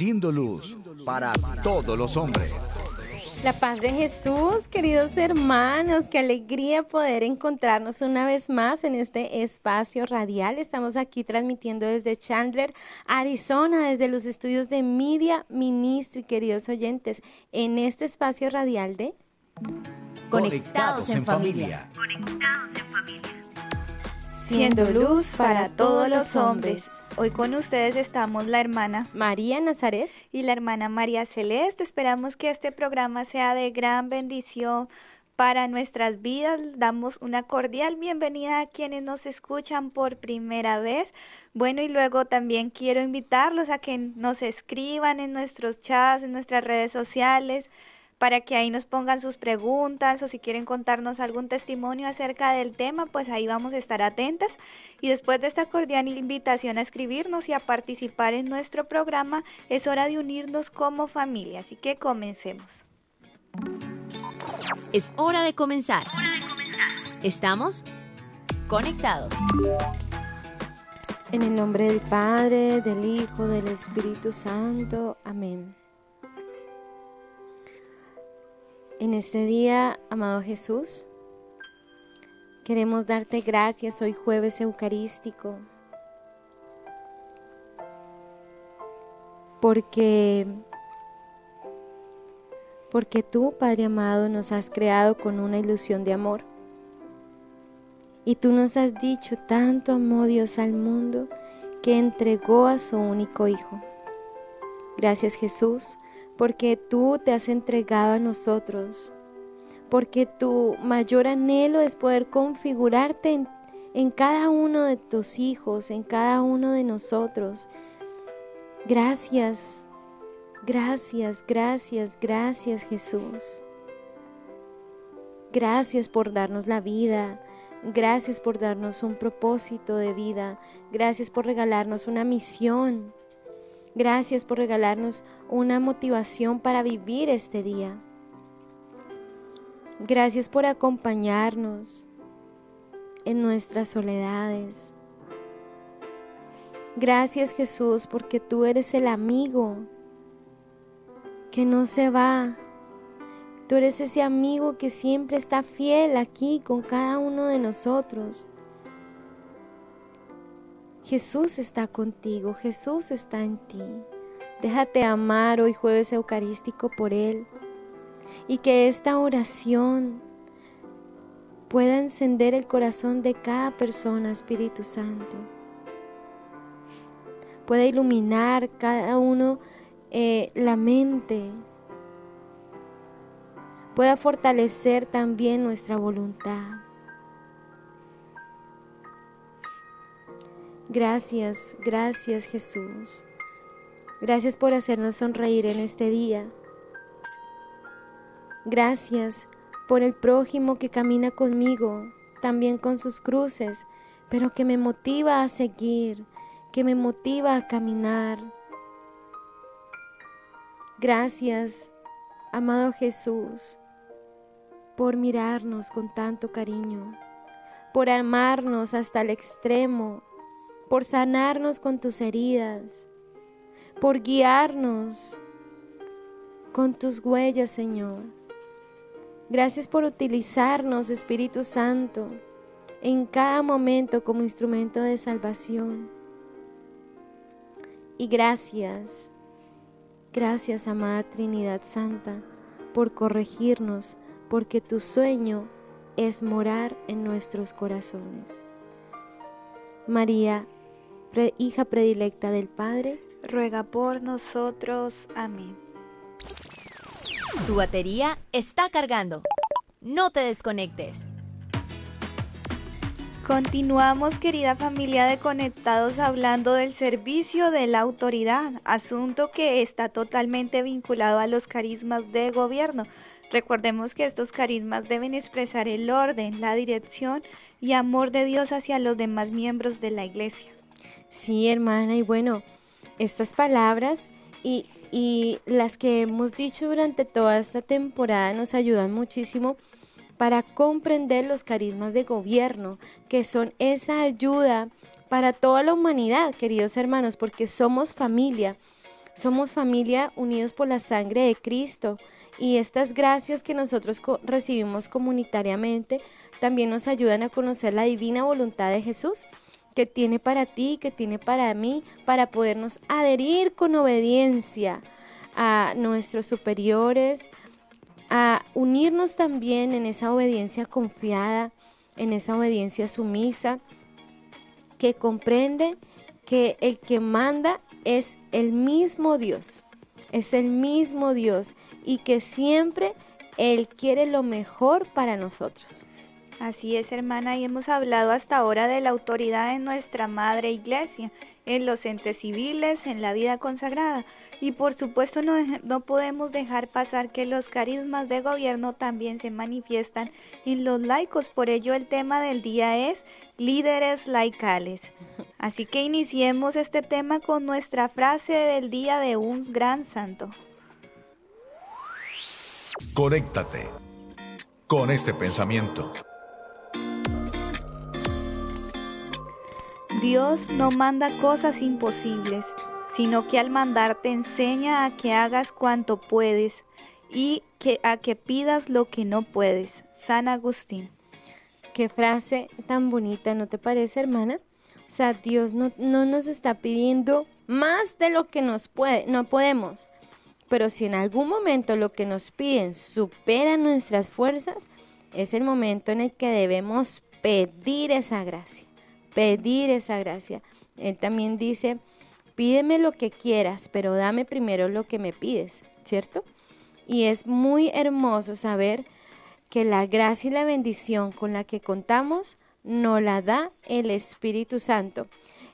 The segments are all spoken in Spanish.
Siendo luz para todos los hombres. La paz de Jesús, queridos hermanos, qué alegría poder encontrarnos una vez más en este espacio radial. Estamos aquí transmitiendo desde Chandler, Arizona, desde los estudios de Media Ministry, queridos oyentes, en este espacio radial de Conectados en familia. Siendo luz para todos los hombres. Hoy con ustedes estamos la hermana María Nazaret y la hermana María Celeste. Esperamos que este programa sea de gran bendición para nuestras vidas. Damos una cordial bienvenida a quienes nos escuchan por primera vez. Bueno, y luego también quiero invitarlos a que nos escriban en nuestros chats, en nuestras redes sociales para que ahí nos pongan sus preguntas o si quieren contarnos algún testimonio acerca del tema, pues ahí vamos a estar atentas. Y después de esta cordial invitación a escribirnos y a participar en nuestro programa, es hora de unirnos como familia. Así que comencemos. Es hora de comenzar. Estamos conectados. En el nombre del Padre, del Hijo, del Espíritu Santo. Amén. En este día, amado Jesús, queremos darte gracias hoy jueves eucarístico, porque porque tú, Padre amado, nos has creado con una ilusión de amor. Y tú nos has dicho, tanto amó Dios al mundo que entregó a su único Hijo. Gracias Jesús, porque tú te has entregado a nosotros, porque tu mayor anhelo es poder configurarte en, cada uno de tus hijos, en cada uno de nosotros. Gracias, gracias, gracias, gracias Jesús. Gracias por darnos la vida. Gracias por darnos un propósito de vida. Gracias por regalarnos una misión. Gracias por regalarnos una motivación para vivir este día. Gracias por acompañarnos en nuestras soledades. Gracias Jesús porque tú eres el amigo que no se va. Tú eres ese amigo que siempre está fiel aquí con cada uno de nosotros. Jesús está contigo, Jesús está en ti. Déjate amar hoy jueves eucarístico por Él y que esta oración pueda encender el corazón de cada persona, Espíritu Santo. Pueda iluminar cada uno eh, la mente. Pueda fortalecer también nuestra voluntad. Gracias, gracias Jesús. Gracias por hacernos sonreír en este día. Gracias por el prójimo que camina conmigo, también con sus cruces, pero que me motiva a seguir, que me motiva a caminar. Gracias, amado Jesús, por mirarnos con tanto cariño, por amarnos hasta el extremo, por sanarnos con tus heridas, por guiarnos con tus huellas, Señor. Gracias por utilizarnos, Espíritu Santo, en cada momento como instrumento de salvación. Y gracias, gracias, amada Trinidad Santa, por corregirnos, porque tu sueño es morar en nuestros corazones. María, hija predilecta del Padre, ruega por nosotros. Amén. Tu batería está cargando. No te desconectes. Continuamos, querida familia de Conectados, hablando del servicio de la autoridad, asunto que está totalmente vinculado a los carismas de gobierno. Recordemos que estos carismas deben expresar el orden, la dirección y amor de Dios hacia los demás miembros de la iglesia. Sí, hermana, y bueno, estas palabras y, y las que hemos dicho durante toda esta temporada nos ayudan muchísimo para comprender los carismas de gobierno, que son esa ayuda para toda la humanidad, queridos hermanos, porque somos familia, somos familia unidos por la sangre de Cristo. Y estas gracias que nosotros recibimos comunitariamente también nos ayudan a conocer la divina voluntad de Jesús que tiene para ti, que tiene para mí, para podernos adherir con obediencia a nuestros superiores, a unirnos también en esa obediencia confiada, en esa obediencia sumisa, que comprende que el que manda es el mismo Dios, es el mismo Dios y que siempre Él quiere lo mejor para nosotros. Así es, hermana, y hemos hablado hasta ahora de la autoridad en nuestra Madre Iglesia, en los entes civiles, en la vida consagrada. Y por supuesto no, no podemos dejar pasar que los carismas de gobierno también se manifiestan en los laicos. Por ello el tema del día es líderes laicales. Así que iniciemos este tema con nuestra frase del día de un gran santo. Conéctate con este pensamiento. Dios no manda cosas imposibles, sino que al mandar te enseña a que hagas cuanto puedes y que a que pidas lo que no puedes. San Agustín. Qué frase tan bonita, ¿no te parece, hermana? O sea, Dios no, no nos está pidiendo más de lo que nos puede, no podemos. Pero si en algún momento lo que nos piden supera nuestras fuerzas, es el momento en el que debemos pedir esa gracia pedir esa gracia. Él también dice, pídeme lo que quieras, pero dame primero lo que me pides, ¿cierto? Y es muy hermoso saber que la gracia y la bendición con la que contamos nos la da el Espíritu Santo.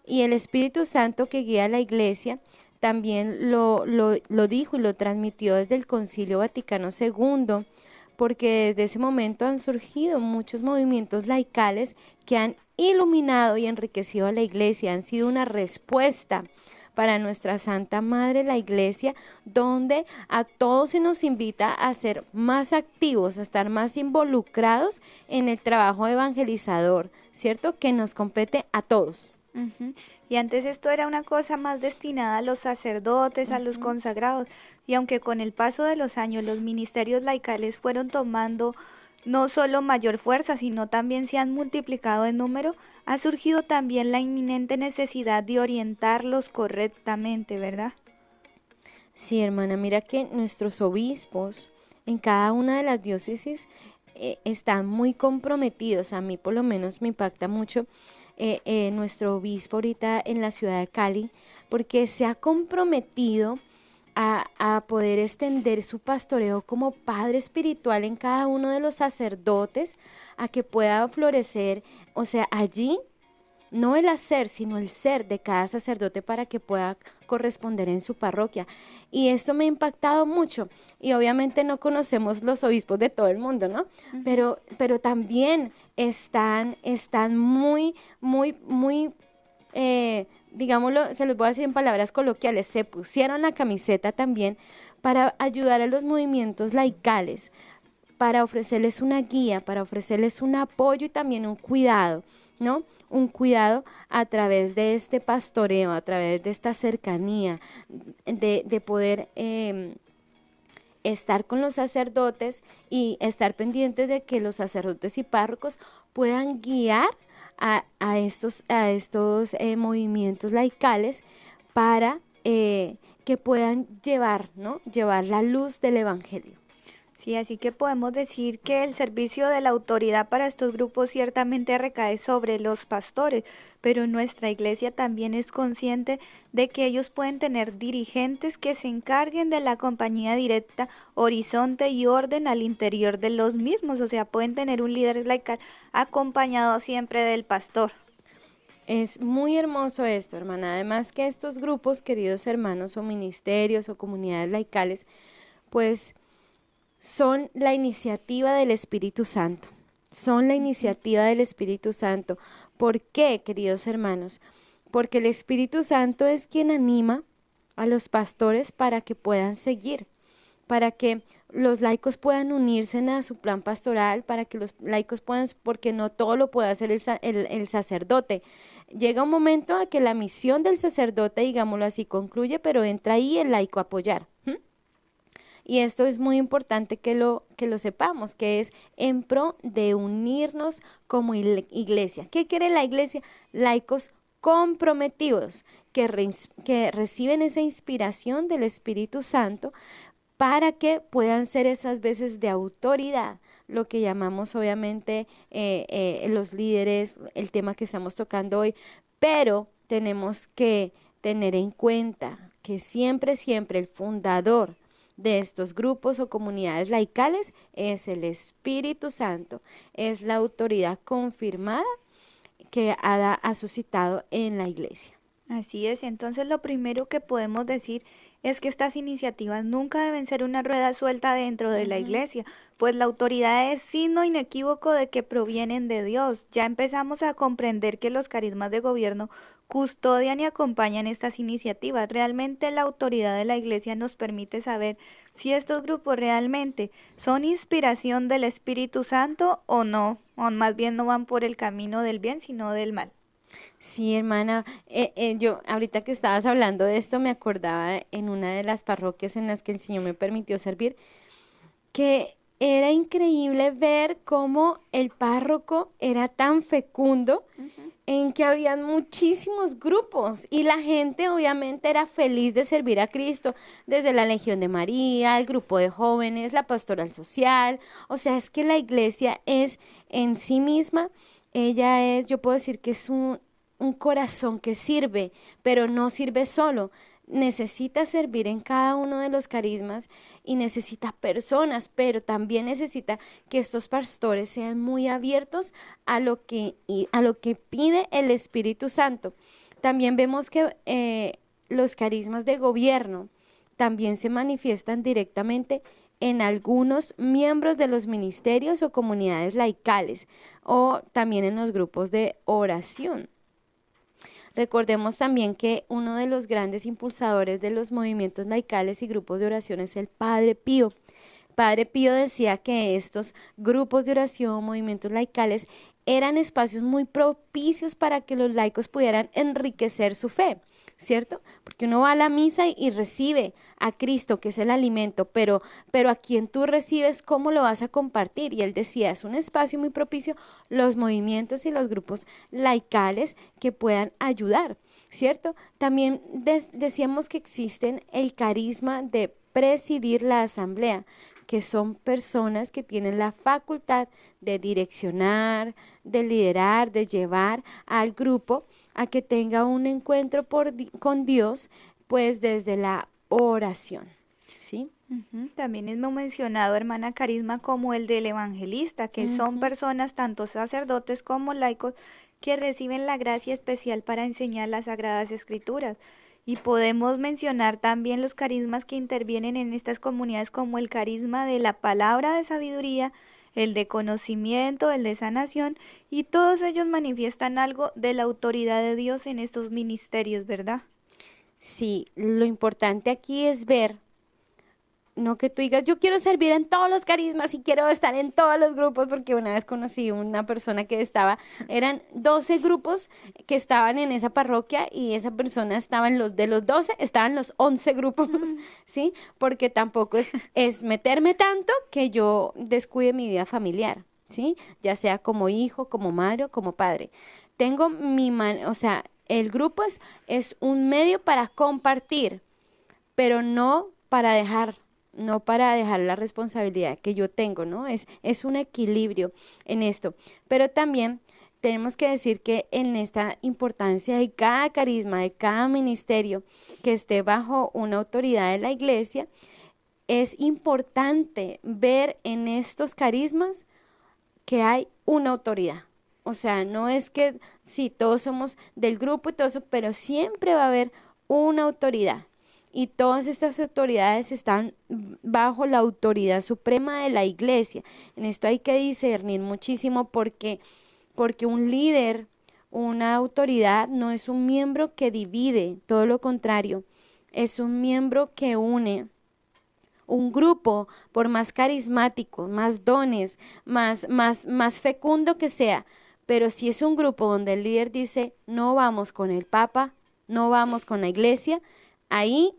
Y el Espíritu Santo que guía a la iglesia también lo, lo, lo dijo y lo transmitió desde el Concilio Vaticano II porque desde ese momento han surgido muchos movimientos laicales que han iluminado y enriquecido a la iglesia, han sido una respuesta para nuestra Santa Madre la Iglesia, donde a todos se nos invita a ser más activos, a estar más involucrados en el trabajo evangelizador, ¿cierto? Que nos compete a todos. Y antes esto era una cosa más destinada a los sacerdotes, a los consagrados, y aunque con el paso de los años los ministerios laicales fueron tomando no solo mayor fuerza, sino también se han multiplicado en número, ha surgido también la inminente necesidad de orientarlos correctamente, ¿verdad? Sí, hermana, mira que nuestros obispos en cada una de las diócesis eh, están muy comprometidos, a mí por lo menos me impacta mucho eh, eh, nuestro obispo ahorita en la ciudad de Cali, porque se ha comprometido a, poder extender su pastoreo como padre espiritual en cada uno de los sacerdotes, a que pueda florecer, o sea, allí no el hacer, sino el ser de cada sacerdote para que pueda corresponder en su parroquia. Y esto me ha impactado mucho. Y obviamente no conocemos los obispos de todo el mundo, ¿no? pero, pero también están, están muy, muy, muy eh, digámoslo, se los voy a decir en palabras coloquiales, se pusieron la camiseta también para ayudar a los movimientos laicales, para ofrecerles una guía, para ofrecerles un apoyo y también un cuidado, ¿no? Un cuidado a través de este pastoreo, a través de esta cercanía, de, poder em, estar con los sacerdotes y estar pendientes de que los sacerdotes y párrocos puedan guiar a, estos, a estos eh, movimientos laicales para eh, que puedan llevar, ¿no? Llevar la luz del Evangelio. Sí, así que podemos decir que el servicio de la autoridad para estos grupos ciertamente recae sobre los pastores, pero nuestra iglesia también es consciente de que ellos pueden tener dirigentes que se encarguen de la compañía directa, horizonte y orden al interior de los mismos, o sea, pueden tener un líder laical acompañado siempre del pastor. Es muy hermoso esto, hermana. Además que estos grupos, queridos hermanos, o ministerios o comunidades laicales, pues son la iniciativa del Espíritu Santo. Son la iniciativa del Espíritu Santo. ¿Por qué, queridos hermanos? Porque el Espíritu Santo es quien anima a los pastores para que puedan seguir, para que los laicos puedan unirse a su plan pastoral, para que los laicos puedan, porque no todo lo puede hacer el, sacerdote. Llega un momento a que la misión del sacerdote, digámoslo así, concluye, pero entra ahí el laico a apoyar. Y esto es muy importante que lo, que lo sepamos, que es en pro de unirnos como iglesia. ¿Qué quiere la iglesia? Laicos comprometidos, que, reciben esa inspiración del Espíritu Santo para que puedan ser esas veces de autoridad, lo que llamamos obviamente eh, eh, los líderes, el tema que estamos tocando hoy, pero tenemos que tener en cuenta que siempre, siempre el fundador de estos grupos o comunidades laicales es el Espíritu Santo, es la autoridad confirmada que ha, suscitado en la iglesia. Así es, entonces lo primero que podemos decir es que estas iniciativas nunca deben ser una rueda suelta dentro de la iglesia, pues la autoridad es signo inequívoco de que provienen de Dios. Ya empezamos a comprender que los carismas de gobierno custodian y acompañan estas iniciativas. Realmente la autoridad de la iglesia nos permite saber si estos grupos realmente son inspiración del Espíritu Santo o no, o más bien no van por el camino del bien, sino del mal. Sí, hermana, eh, eh, yo ahorita que estabas hablando de esto me acordaba en una de las parroquias en las que el Señor me permitió servir, que era increíble ver cómo el párroco era tan fecundo en que habían muchísimos grupos y la gente obviamente era feliz de servir a Cristo, desde la Legión de María, el grupo de jóvenes, la pastoral social, o sea, es que la iglesia es en sí misma ella es, yo puedo decir que es un, un corazón que sirve, pero no sirve solo. Necesita servir en cada uno de los carismas y necesita personas, pero también necesita que estos pastores sean muy abiertos a lo que, a lo que pide el Espíritu Santo. También vemos que eh, los carismas de gobierno también se manifiestan directamente en algunos miembros de los ministerios o comunidades laicales o también en los grupos de oración. Recordemos también que uno de los grandes impulsadores de los movimientos laicales y grupos de oración es el Padre Pío. Padre Pío decía que estos grupos de oración, movimientos laicales, eran espacios muy propicios para que los laicos pudieran enriquecer su fe. ¿Cierto? Porque uno va a la misa y, recibe a Cristo, que es el alimento, pero, pero a quien tú recibes, ¿cómo lo vas a compartir? Y él decía, es un espacio muy propicio los movimientos y los grupos laicales que puedan ayudar, ¿cierto? También decíamos que existen el carisma de presidir la asamblea, que son personas que tienen la facultad de direccionar, de liderar, de llevar al grupo a que tenga un encuentro por, con Dios, pues desde la oración. ¿Sí? También hemos mencionado, hermana Carisma, como el del evangelista, que son personas, tanto sacerdotes como laicos, que reciben la gracia especial para enseñar las sagradas escrituras. Y podemos mencionar también los carismas que intervienen en estas comunidades como el carisma de la palabra de sabiduría, el de conocimiento, el de sanación, y todos ellos manifiestan algo de la autoridad de Dios en estos ministerios, ¿verdad? Sí, lo importante aquí es ver no que tú digas, yo quiero servir en todos los carismas y quiero estar en todos los grupos, porque una vez conocí una persona que estaba, eran 12 grupos que estaban en esa parroquia y esa persona estaba en los, de los 12, estaban los 11 grupos, ¿sí? Porque tampoco es, es meterme tanto que yo descuide mi vida familiar, ¿sí? Ya sea como hijo, como madre o como padre. Tengo mi man, o sea, el grupo es, es un medio para compartir, pero no para dejar no para dejar la responsabilidad que yo tengo, ¿no? Es, es un equilibrio en esto. Pero también tenemos que decir que en esta importancia de cada carisma, de cada ministerio que esté bajo una autoridad de la iglesia, es importante ver en estos carismas que hay una autoridad. O sea, no es que sí, todos somos del grupo y todo eso, pero siempre va a haber una autoridad. Y todas estas autoridades están bajo la autoridad suprema de la iglesia. En esto hay que discernir muchísimo porque, porque un líder, una autoridad, no es un miembro que divide, todo lo contrario, es un miembro que une un grupo, por más carismático, más dones, más, más, más fecundo que sea, pero si es un grupo donde el líder dice, no vamos con el Papa, no vamos con la iglesia, ahí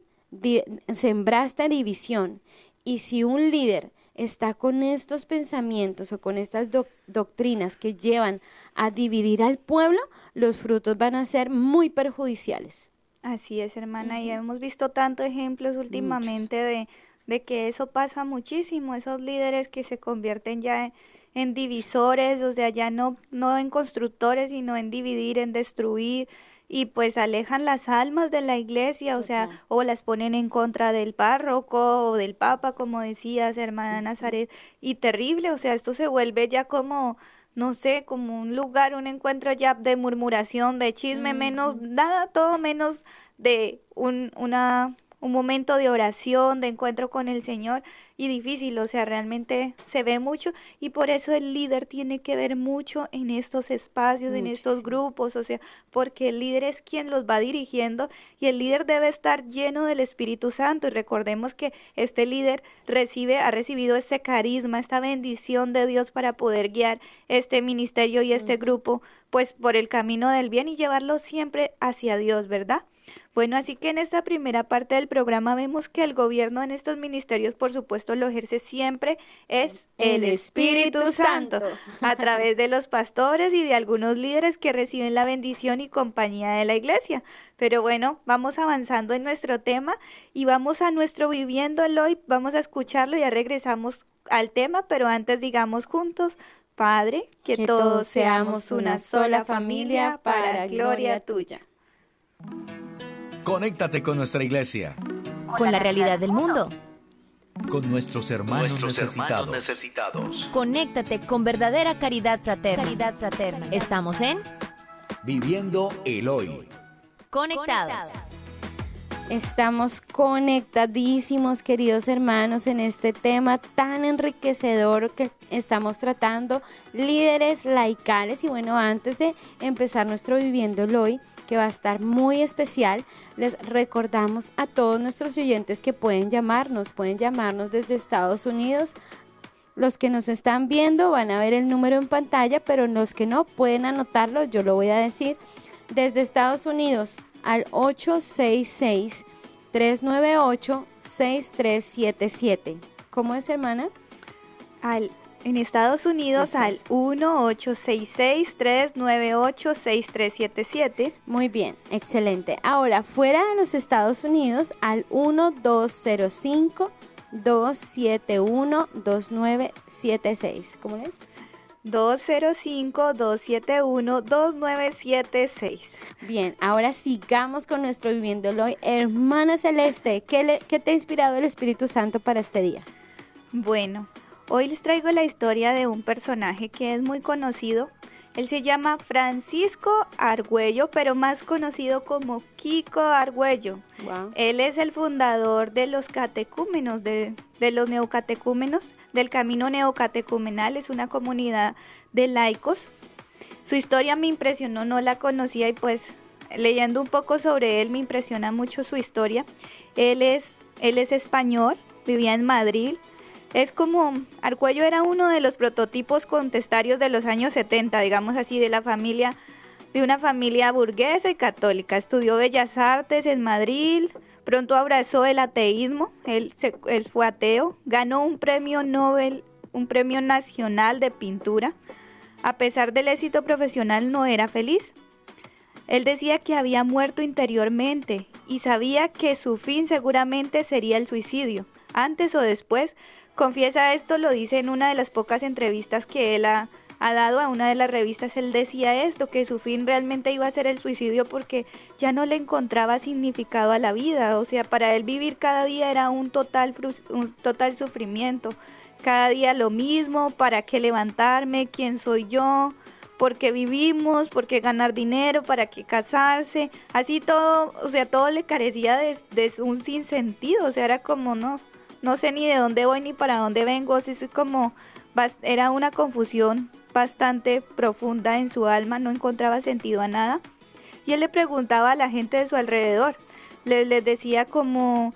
sembraste división. Y si un líder está con estos pensamientos o con estas doctrinas que llevan a dividir al pueblo, los frutos van a ser muy perjudiciales. Así es, hermana, y hemos visto tantos ejemplos últimamente de de que eso pasa muchísimo, esos líderes que se convierten ya en, divisores, o sea, ya no, no en constructores, sino en dividir, en destruir, y pues alejan las almas de la iglesia, o sea, o las ponen en contra del párroco o del papa, como decías, hermana Nazaret, y terrible, o sea, esto se vuelve ya como no sé, como un lugar, un encuentro ya de murmuración, de chisme, menos, nada, todo menos de un, una un momento de oración, de encuentro con el Señor y difícil, o sea, realmente se ve mucho y por eso el líder tiene que ver mucho en estos espacios, en estos grupos, o sea, porque el líder es quien los va dirigiendo y el líder debe estar lleno del Espíritu Santo y recordemos que este líder recibe ha recibido ese carisma, esta bendición de Dios para poder guiar este ministerio y este grupo pues por el camino del bien y llevarlo siempre hacia Dios, ¿verdad? Bueno, así que en esta primera parte del programa vemos que el gobierno en estos ministerios, por supuesto, lo ejerce siempre es el Espíritu Santo, a través de los pastores y de algunos líderes que reciben la bendición y compañía de la iglesia. Pero bueno, vamos avanzando en nuestro tema y vamos a nuestro viviéndolo hoy, vamos a escucharlo y ya regresamos al tema, pero antes digamos juntos, Padre, que, todos seamos una sola familia para gloria tuya. Conéctate con nuestra iglesia. Con la realidad del mundo. Con nuestros hermanos, necesitados. Conéctate con verdadera caridad fraterna. Caridad fraterna. Estamos en Viviendo el Hoy. Conectados. Estamos conectadísimos, queridos hermanos, en este tema tan enriquecedor que estamos tratando, líderes laicales. Y bueno, antes de empezar nuestro Viviendo el Hoy, que va a estar muy especial. Les recordamos a todos nuestros oyentes que pueden llamarnos, pueden llamarnos desde Estados Unidos. Los que nos están viendo van a ver el número en pantalla, pero los que no pueden anotarlo, yo lo voy a decir. Desde Estados Unidos al 866 398 6377. ¿Cómo es, hermana? Al en Estados Unidos al 1-866-398-6377. Muy bien, excelente. Ahora, fuera de los Estados Unidos al 1205 271 2976. ¿Cómo es? 205-271-2976. Bien, ahora sigamos con nuestro Viviéndolo hoy. Hermana Celeste, ¿qué, ¿qué te ha inspirado el Espíritu Santo para este día? Bueno, Hoy les traigo la historia de un personaje que es muy conocido. Él se llama Francisco Argüello, pero más conocido como Kiko Argüello. Él es el fundador de los catecúmenos, de, de los neocatecúmenos, del Camino Neocatecumenal. Es una comunidad de laicos. Su historia me impresionó, no la conocía y pues leyendo un poco sobre él me impresiona mucho su historia. Él es, él es español, vivía en Madrid, es como, Arcuello era uno de los prototipos contestarios de los años 70, digamos así, de la familia, de una familia burguesa y católica. Estudió Bellas Artes en Madrid, pronto abrazó el ateísmo, él, él fue ateo, ganó un premio Nobel, un premio nacional de pintura. A pesar del éxito profesional no era feliz. Él decía que había muerto interiormente y sabía que su fin seguramente sería el suicidio antes o después. Confiesa esto, lo dice en una de las pocas entrevistas que él ha, dado a una de las revistas, él decía esto, que su fin realmente iba a ser el suicidio porque ya no le encontraba significado a la vida, o sea, para él vivir cada día era un total, un total sufrimiento, cada día lo mismo, ¿para qué levantarme? ¿Quién soy yo? ¿Por qué vivimos? ¿Por qué ganar dinero? ¿Para qué casarse? Así todo, o sea, todo le carecía de, de un sinsentido, o sea, era como, no, no sé ni de dónde voy ni para dónde vengo, así es como, era una confusión bastante profunda en su alma, no encontraba sentido a nada. Y él le preguntaba a la gente de su alrededor, les, decía como,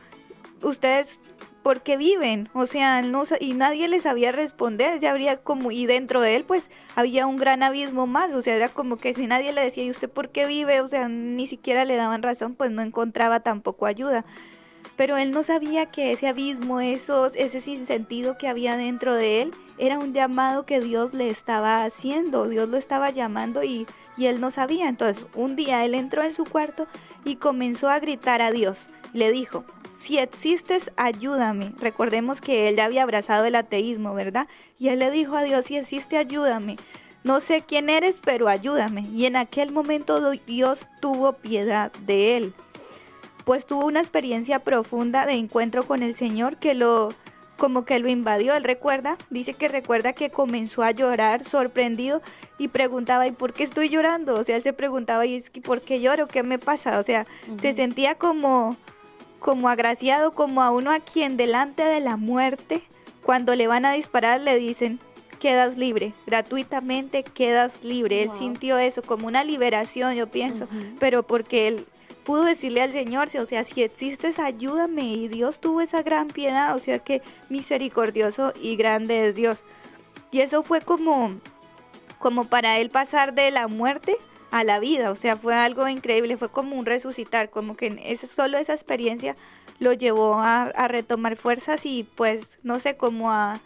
ustedes, ¿por qué viven? O sea, no, y nadie les sabía responder, ya habría como, y dentro de él pues había un gran abismo más, o sea, era como que si nadie le decía, ¿y usted por qué vive? O sea, ni siquiera le daban razón, pues no encontraba tampoco ayuda pero él no sabía que ese abismo, esos, ese sinsentido que había dentro de él, era un llamado que Dios le estaba haciendo, Dios lo estaba llamando y, y él no sabía. Entonces, un día él entró en su cuarto y comenzó a gritar a Dios. Le dijo, si existes, ayúdame. Recordemos que él ya había abrazado el ateísmo, ¿verdad? Y él le dijo a Dios, si existe, ayúdame. No sé quién eres, pero ayúdame. Y en aquel momento Dios tuvo piedad de él pues tuvo una experiencia profunda de encuentro con el Señor que lo como que lo invadió, él recuerda, dice que recuerda que comenzó a llorar sorprendido y preguntaba, ¿y por qué estoy llorando? O sea, él se preguntaba, ¿y es que por qué lloro? ¿Qué me pasa? O sea, se sentía como como agraciado, como a uno a quien delante de la muerte, cuando le van a disparar, le dicen, quedas libre, gratuitamente quedas libre. Él sintió eso como una liberación, yo pienso, pero porque él pudo decirle al Señor, o sea, si existes, ayúdame. Y Dios tuvo esa gran piedad, o sea que misericordioso y grande es Dios. Y eso fue como, como para él pasar de la muerte a la vida, o sea, fue algo increíble, fue como un resucitar, como que ese, solo esa experiencia lo llevó a, retomar fuerzas y pues, no sé, como a,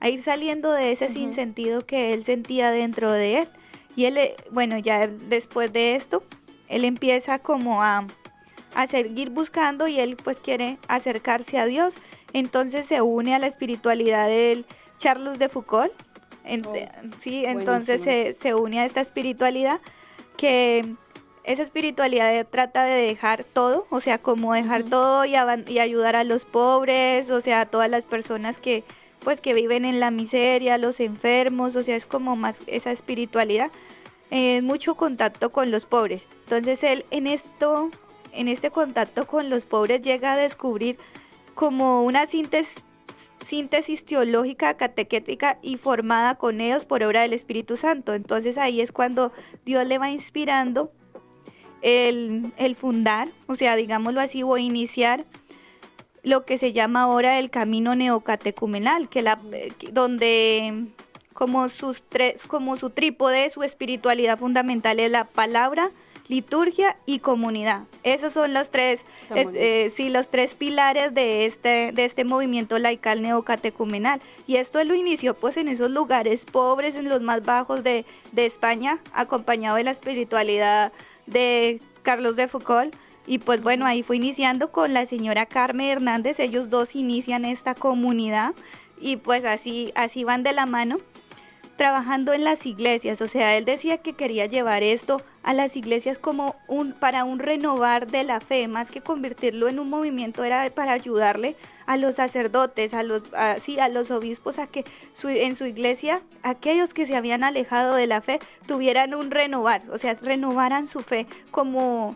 a ir saliendo de ese sinsentido que él sentía dentro de él. Y él, eh, bueno, ya después de esto, él empieza como a, seguir buscando y él pues quiere acercarse a Dios. Entonces se une a la espiritualidad del Charles de Foucault. Oh, sí, entonces se, une a esta espiritualidad que esa espiritualidad trata de dejar todo, o sea, como dejar todo y, y, ayudar a los pobres, o sea, a todas las personas que pues que viven en la miseria, los enfermos, o sea, es como más esa espiritualidad eh, mucho contacto con los pobres. Entonces él en esto, en este contacto con los pobres llega a descubrir como una síntesis, teológica, catequética y formada con ellos por obra del Espíritu Santo. Entonces ahí es cuando Dios le va inspirando el, el fundar, o sea, digámoslo así, o iniciar lo que se llama ahora el camino neocatecumenal, que la, donde como, sus tres, como su trípode, su espiritualidad fundamental es la palabra, liturgia y comunidad. Esos son los tres, eh, sí, los tres pilares de este, de este movimiento laical neocatecumenal. Y esto lo inició pues en esos lugares pobres, en los más bajos de, de España, acompañado de la espiritualidad de Carlos de Foucault. Y pues bueno, ahí fue iniciando con la señora Carmen Hernández, ellos dos inician esta comunidad y pues así, así van de la mano trabajando en las iglesias, o sea, él decía que quería llevar esto a las iglesias como un para un renovar de la fe, más que convertirlo en un movimiento era para ayudarle a los sacerdotes, a los a, sí, a los obispos a que en su iglesia aquellos que se habían alejado de la fe tuvieran un renovar, o sea, renovaran su fe como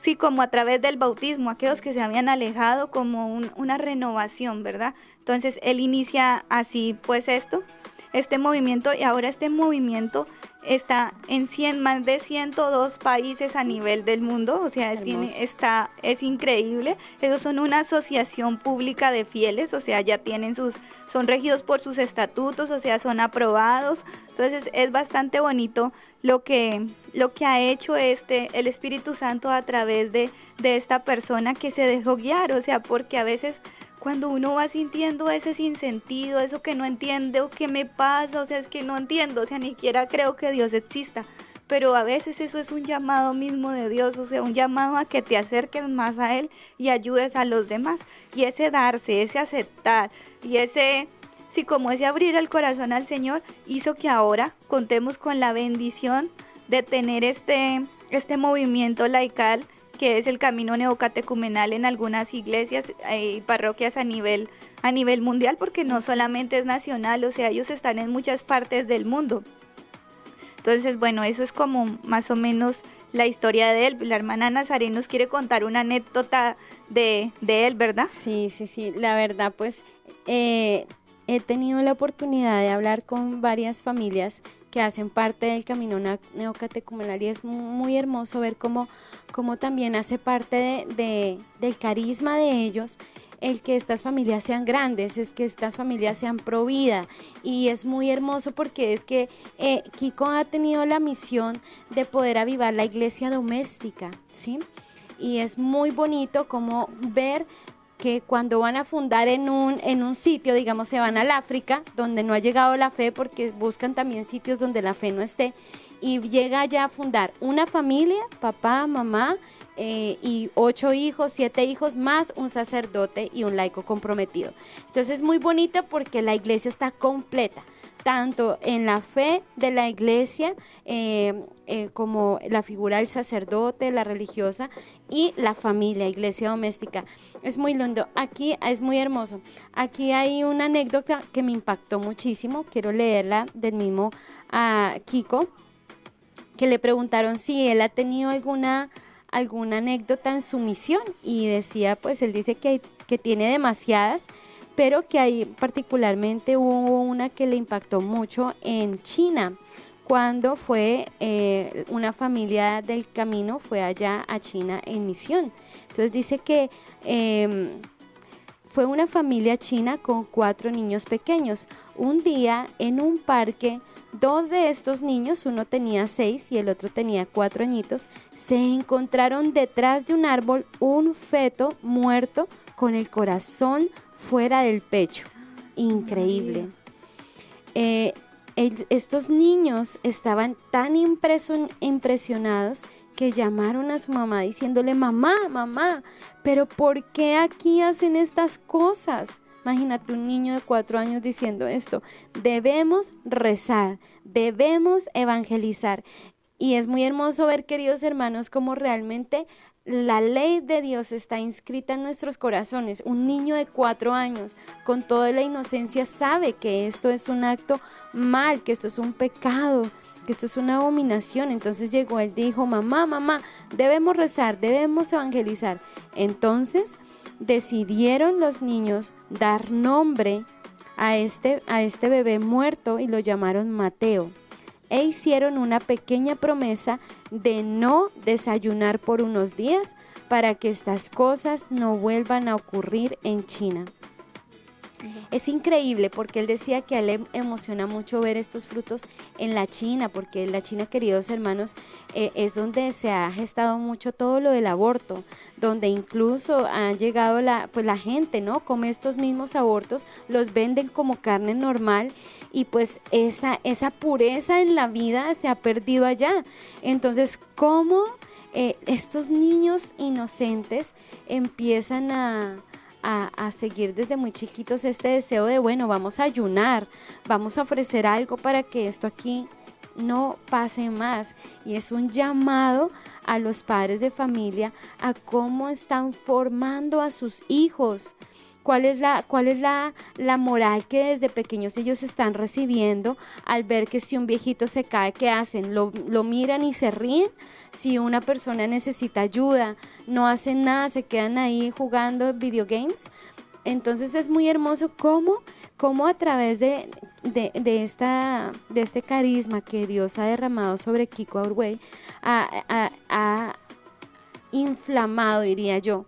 sí, como a través del bautismo, aquellos que se habían alejado como una renovación, ¿verdad? Entonces él inicia así pues esto este movimiento y ahora este movimiento está en 100, más de 102 países a nivel del mundo, o sea, es, tiene, está, es increíble. Ellos son una asociación pública de fieles, o sea, ya tienen sus, son regidos por sus estatutos, o sea, son aprobados. Entonces es bastante bonito lo que, lo que ha hecho este, el Espíritu Santo a través de, de esta persona que se dejó guiar, o sea, porque a veces cuando uno va sintiendo ese sinsentido, eso que no entiende o que me pasa, o sea, es que no entiendo, o sea, ni siquiera creo que Dios exista. pero a veces eso es un llamado mismo de Dios, o sea, un llamado a que te acerques más a Él y ayudes a los demás. Y ese darse, ese aceptar y ese, sí, como ese abrir el corazón al Señor, hizo que ahora contemos con la bendición de tener este, este movimiento laical que es el camino neocatecumenal en algunas iglesias eh, y parroquias a nivel, a nivel mundial, porque no solamente es nacional, o sea, ellos están en muchas partes del mundo. Entonces, bueno, eso es como más o menos la historia de él. La hermana Nazaret nos quiere contar una anécdota de, él, ¿verdad? Sí, sí, sí. La verdad, pues eh, he tenido la oportunidad de hablar con varias familias que hacen parte del camino neocatecumenal y es muy hermoso ver cómo, también hace parte de, del carisma de ellos el que estas familias sean grandes, es que estas familias sean pro vida. Y es muy hermoso porque es que eh, Kiko ha tenido la misión de poder avivar la iglesia doméstica, ¿sí? Y es muy bonito como ver que cuando van a fundar en un, en un sitio, digamos, se van al África, donde no ha llegado la fe, porque buscan también sitios donde la fe no esté, y llega ya a fundar una familia, papá, mamá, eh, y ocho hijos, siete hijos, más un sacerdote y un laico comprometido. Entonces es muy bonito porque la iglesia está completa tanto en la fe de la iglesia eh, eh, como la figura del sacerdote, la religiosa y la familia, iglesia doméstica. Es muy lindo. Aquí es muy hermoso. Aquí hay una anécdota que me impactó muchísimo. Quiero leerla del mismo a Kiko, que le preguntaron si él ha tenido alguna alguna anécdota en su misión y decía, pues él dice que, que tiene demasiadas, pero que hay particularmente hubo una que le impactó mucho en China, cuando fue eh, una familia del camino, fue allá a China en misión. Entonces dice que em, fue una familia china con cuatro niños pequeños. Un día en un parque Dos de estos niños, uno tenía seis y el otro tenía cuatro añitos, se encontraron detrás de un árbol un feto muerto con el corazón fuera del pecho. Increíble. Eh, estos niños estaban tan impresionados que llamaron a su mamá diciéndole, mamá, mamá, pero ¿por qué aquí hacen estas cosas? Imagínate un niño de cuatro años diciendo esto. Debemos rezar, debemos evangelizar. Y es muy hermoso ver, queridos hermanos, cómo realmente la ley de Dios está inscrita en nuestros corazones. Un niño de cuatro años, con toda la inocencia, sabe que esto es un acto mal, que esto es un pecado, que esto es una abominación. Entonces llegó él dijo, mamá, mamá, debemos rezar, debemos evangelizar. Entonces decidieron los niños dar nombre a este, a este bebé muerto y lo llamaron Mateo. E hicieron una pequeña promesa de no desayunar por unos días para que estas cosas no vuelvan a ocurrir en China. Es increíble porque él decía que a él le emociona mucho ver estos frutos en la China, porque en la China, queridos hermanos, eh, es donde se ha gestado mucho todo lo del aborto, donde incluso ha llegado la, pues la gente, ¿no? Come estos mismos abortos, los venden como carne normal y pues esa, esa pureza en la vida se ha perdido allá. Entonces, ¿cómo eh, estos niños inocentes empiezan a a, seguir desde muy chiquitos este deseo de, bueno, vamos a ayunar, vamos a ofrecer algo para que esto aquí no pase más. Y es un llamado a los padres de familia a cómo están formando a sus hijos cuál es la, cuál es la, la moral que desde pequeños ellos están recibiendo al ver que si un viejito se cae, ¿qué hacen? Lo, lo miran y se ríen. Si una persona necesita ayuda, no hacen nada, se quedan ahí jugando videogames. Entonces es muy hermoso cómo, cómo a través de, de, de, esta, de este carisma que Dios ha derramado sobre Kiko Aurway, ha, ha inflamado, diría yo,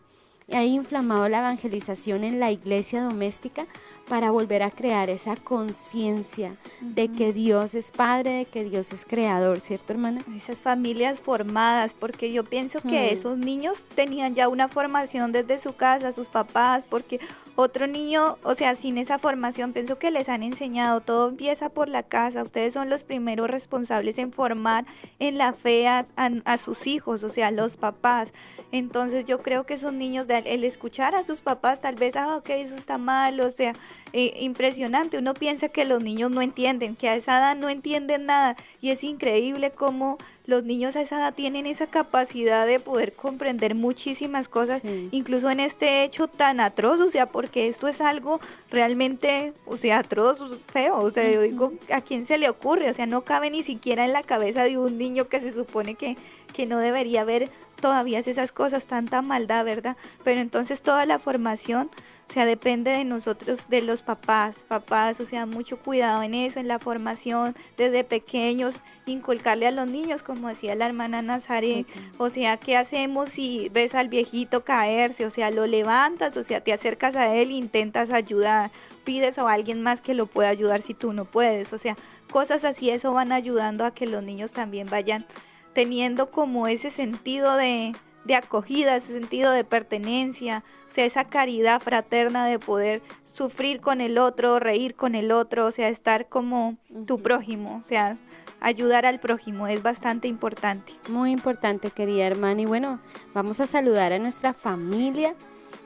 ha inflamado la evangelización en la iglesia doméstica para volver a crear esa conciencia de que Dios es Padre, de que Dios es Creador, ¿cierto, hermana? Esas familias formadas, porque yo pienso que Hmm. esos niños tenían ya una formación desde su casa, sus papás, porque otro niño, o sea, sin esa formación, pienso que les han enseñado, todo empieza por la casa, ustedes son los primeros responsables en formar en la fe a, a- a sus hijos, o sea, los papás. Entonces yo creo que esos niños, de- el escuchar a sus papás, tal vez, ah, ok, eso está mal, o sea, eh, impresionante. Uno piensa que los niños no entienden, que a esa edad no entienden nada, y es increíble cómo los niños a esa edad tienen esa capacidad de poder comprender muchísimas cosas, Sí. incluso en este hecho tan atroz, o sea, porque esto es algo realmente, o sea, atroz, feo, o sea, yo digo, ¿a quién se le ocurre? O sea, no cabe ni siquiera en la cabeza de un niño que se supone que, que no debería ver todavía esas cosas, tanta maldad, ¿verdad? Pero entonces toda la formación, o sea, depende de nosotros, de los papás, papás, o sea, mucho cuidado en eso, en la formación, desde pequeños, inculcarle a los niños, como decía la hermana Nazaré, o sea, ¿qué hacemos si ves al viejito caerse? O sea, lo levantas, o sea, te acercas a él e intentas ayudar, pides a alguien más que lo pueda ayudar si tú no puedes, o sea, cosas así, eso van ayudando a que los niños también vayan teniendo como ese sentido de, de acogida, ese sentido de pertenencia, sea, esa caridad fraterna de poder sufrir con el otro, reír con el otro, o sea, estar como tu prójimo, o sea, ayudar al prójimo es bastante importante. Muy importante, querida hermana. Y bueno, vamos a saludar a nuestra familia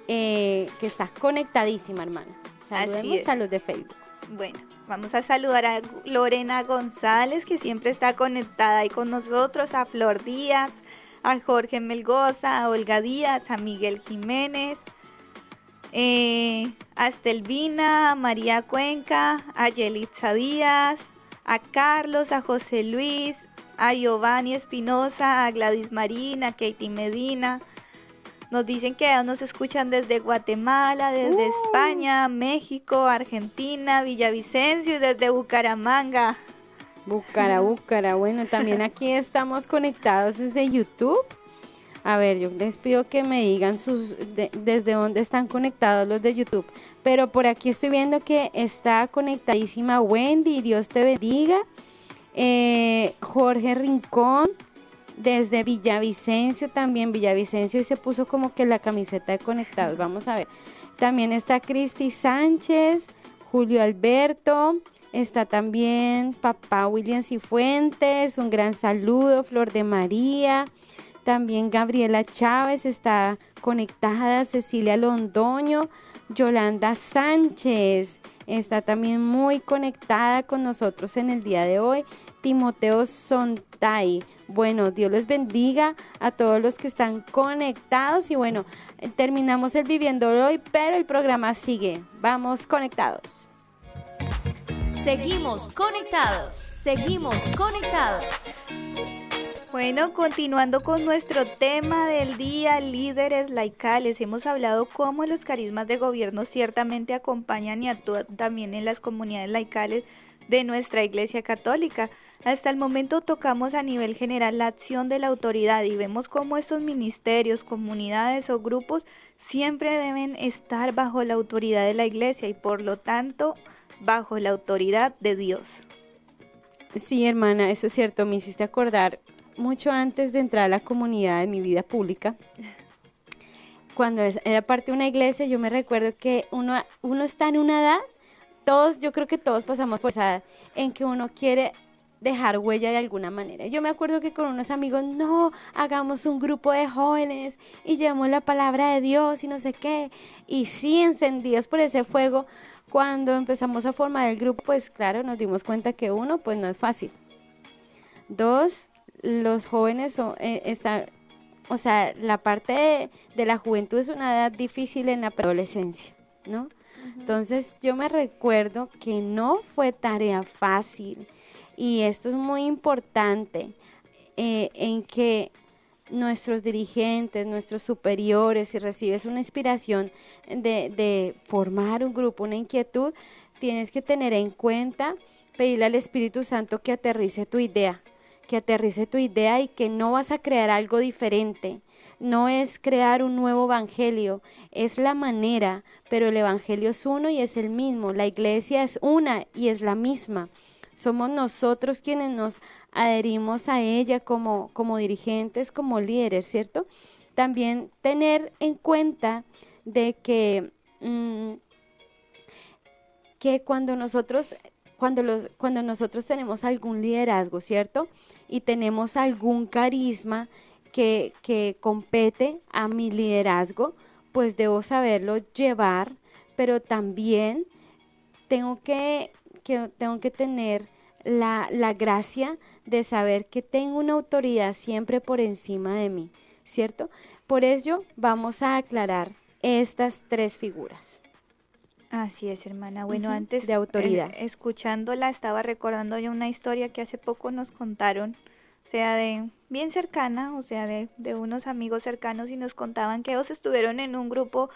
eh, que está conectadísima, hermana. Saludemos a los de Facebook. Bueno, vamos a saludar a Lorena González, que siempre está conectada ahí con nosotros, a Flor Díaz, a Jorge Melgoza, a Olga Díaz, a Miguel Jiménez, eh, a Estelvina, a María Cuenca, a Yelitza Díaz, a Carlos, a José Luis, a Giovanni Espinosa, a Gladys Marina, a Katie Medina. Nos dicen que nos escuchan desde Guatemala, desde España, México, Argentina, Villavicencio y desde Bucaramanga. Búcara, Búcara. Bueno, también aquí estamos conectados desde YouTube. A ver, yo les pido que me digan sus de- desde dónde están conectados los de YouTube. Pero por aquí estoy viendo que está conectadísima Wendy, Dios te bendiga. Eh, Jorge Rincón, desde Villavicencio también. Villavicencio y se puso como que la camiseta de conectados. Vamos a ver. También está Cristi Sánchez, Julio Alberto. Está también papá William Cifuentes, un gran saludo, Flor de María, también Gabriela Chávez está conectada, Cecilia Londoño, Yolanda Sánchez está también muy conectada con nosotros en el día de hoy, Timoteo Sontay. Bueno, Dios les bendiga a todos los que están conectados y bueno, terminamos el viviendo hoy, pero el programa sigue. Vamos conectados. Seguimos conectados. Seguimos conectados. Bueno, continuando con nuestro tema del día, líderes laicales, hemos hablado cómo los carismas de gobierno ciertamente acompañan y actúan también en las comunidades laicales de nuestra Iglesia Católica. Hasta el momento tocamos a nivel general la acción de la autoridad y vemos cómo estos ministerios, comunidades o grupos siempre deben estar bajo la autoridad de la Iglesia y por lo tanto bajo la autoridad de Dios. Sí, hermana, eso es cierto. Me hiciste acordar mucho antes de entrar a la comunidad en mi vida pública. Cuando era parte de una iglesia, yo me recuerdo que uno, uno está en una edad, todos, yo creo que todos pasamos por esa edad, en que uno quiere dejar huella de alguna manera. Yo me acuerdo que con unos amigos, no, hagamos un grupo de jóvenes y llevamos la palabra de Dios y no sé qué. Y sí, encendidos por ese fuego, cuando empezamos a formar el grupo, pues claro, nos dimos cuenta que uno, pues no es fácil. Dos, los jóvenes son, eh, están, o sea, la parte de, de la juventud es una edad difícil en la adolescencia, ¿no? Entonces yo me recuerdo que no fue tarea fácil y esto es muy importante eh, en que nuestros dirigentes, nuestros superiores, si recibes una inspiración de, de formar un grupo, una inquietud, tienes que tener en cuenta, pedirle al Espíritu Santo que aterrice tu idea, que aterrice tu idea y que no vas a crear algo diferente, no es crear un nuevo evangelio, es la manera, pero el evangelio es uno y es el mismo, la iglesia es una y es la misma. Somos nosotros quienes nos adherimos a ella como, como dirigentes, como líderes, ¿cierto? También tener en cuenta de que, mm, que cuando nosotros cuando, los, cuando nosotros tenemos algún liderazgo, ¿cierto? Y tenemos algún carisma que, que compete a mi liderazgo, pues debo saberlo llevar, pero también tengo que, que tengo que tener la, la gracia de saber que tengo una autoridad siempre por encima de mí, ¿cierto? Por ello vamos a aclarar estas tres figuras. Así es, hermana. Bueno, antes de autoridad. eh, escuchándola estaba recordando yo una historia que hace poco nos contaron, o sea, de bien cercana, o sea, de, de unos amigos cercanos y nos contaban que ellos estuvieron en un grupo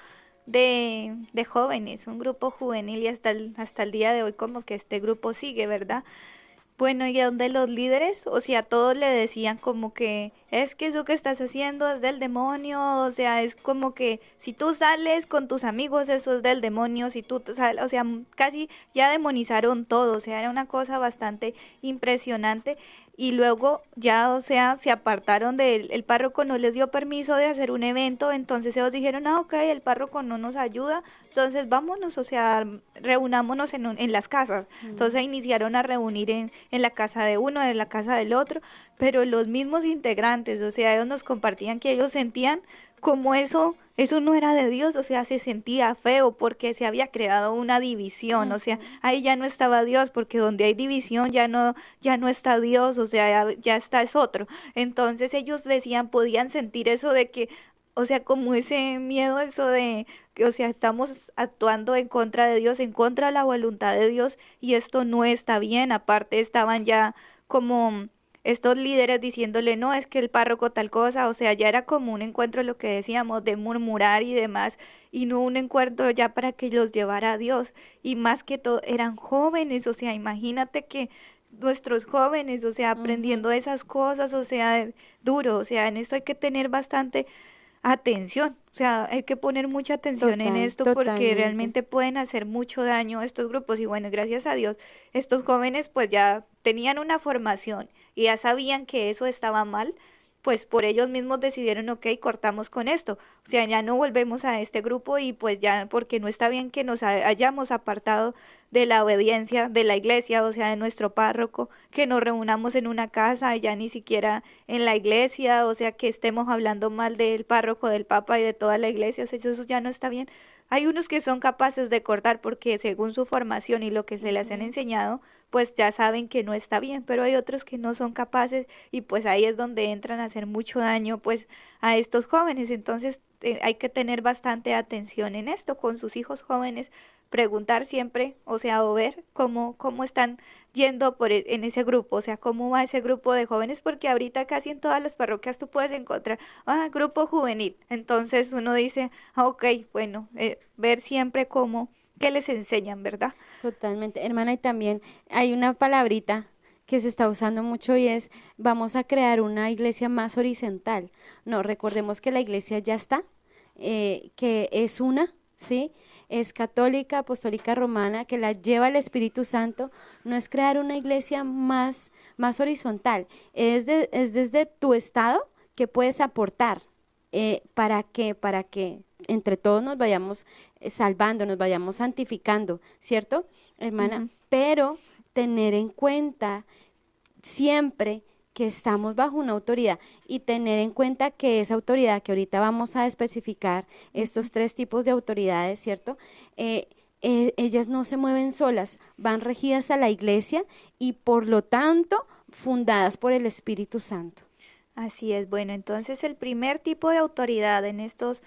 de, de jóvenes, un grupo juvenil y hasta el, hasta el día de hoy como que este grupo sigue, ¿verdad? Bueno, y donde los líderes, o sea, todos le decían como que es que eso que estás haciendo es del demonio, o sea, es como que si tú sales con tus amigos, eso es del demonio, si tú sales, o sea, casi ya demonizaron todo, o sea, era una cosa bastante impresionante y luego ya, o sea, se apartaron del el párroco no les dio permiso de hacer un evento, entonces ellos dijeron, ah, ok, el párroco no nos ayuda, entonces vámonos, o sea, reunámonos en, un- en las casas. Entonces iniciaron a reunir en, en la casa de uno, en la casa del otro, pero los mismos integrantes, o sea, ellos nos compartían que ellos sentían como eso, eso no era de Dios, o sea, se sentía feo porque se había creado una división, o sea, ahí ya no estaba Dios, porque donde hay división ya no, ya no está Dios, o sea, ya, ya está es otro. Entonces ellos decían, podían sentir eso de que, o sea, como ese miedo, eso de que, o sea, estamos actuando en contra de Dios, en contra de la voluntad de Dios, y esto no está bien. Aparte, estaban ya como estos líderes diciéndole, no, es que el párroco tal cosa, o sea, ya era como un encuentro, lo que decíamos, de murmurar y demás, y no un encuentro ya para que los llevara a Dios. Y más que todo, eran jóvenes, o sea, imagínate que nuestros jóvenes, o sea, aprendiendo esas cosas, o sea, duro, o sea, en esto hay que tener bastante atención, o sea, hay que poner mucha atención en esto porque realmente pueden hacer mucho daño estos grupos y bueno, gracias a Dios, estos jóvenes pues ya tenían una formación y ya sabían que eso estaba mal, pues por ellos mismos decidieron, ok, cortamos con esto, o sea, ya no volvemos a este grupo y pues ya, porque no está bien que nos ha- hayamos apartado de la obediencia de la iglesia, o sea, de nuestro párroco, que nos reunamos en una casa, ya ni siquiera en la iglesia, o sea, que estemos hablando mal del párroco, del papa y de toda la iglesia, o sea, eso ya no está bien. Hay unos que son capaces de cortar porque según su formación y lo que se les han enseñado, pues ya saben que no está bien, pero hay otros que no son capaces y pues ahí es donde entran a hacer mucho daño pues a estos jóvenes. Entonces eh, hay que tener bastante atención en esto con sus hijos jóvenes, preguntar siempre, o sea, o ver cómo, cómo están yendo por e- en ese grupo, o sea, cómo va ese grupo de jóvenes, porque ahorita casi en todas las parroquias tú puedes encontrar, ah, grupo juvenil. Entonces uno dice, ah, ok, bueno, eh, ver siempre cómo, qué les enseñan, ¿verdad? Totalmente, hermana, y también hay una palabrita que se está usando mucho y es vamos a crear una iglesia más horizontal. No, recordemos que la iglesia ya está, eh, que es una, ¿sí? Es católica, apostólica, romana, que la lleva el Espíritu Santo. No es crear una iglesia más, más horizontal, es, de- es desde tu estado que puedes aportar. Eh, ¿Para qué? Para que entre todos nos vayamos eh, salvando, nos vayamos santificando, ¿cierto, hermana? Pero tener en cuenta siempre que estamos bajo una autoridad y tener en cuenta que esa autoridad, que ahorita vamos a especificar estos tres tipos de autoridades, ¿cierto? Eh, eh, ellas no se mueven solas, van regidas a la iglesia y por lo tanto fundadas por el Espíritu Santo. Así es, bueno, entonces el primer tipo de autoridad en estos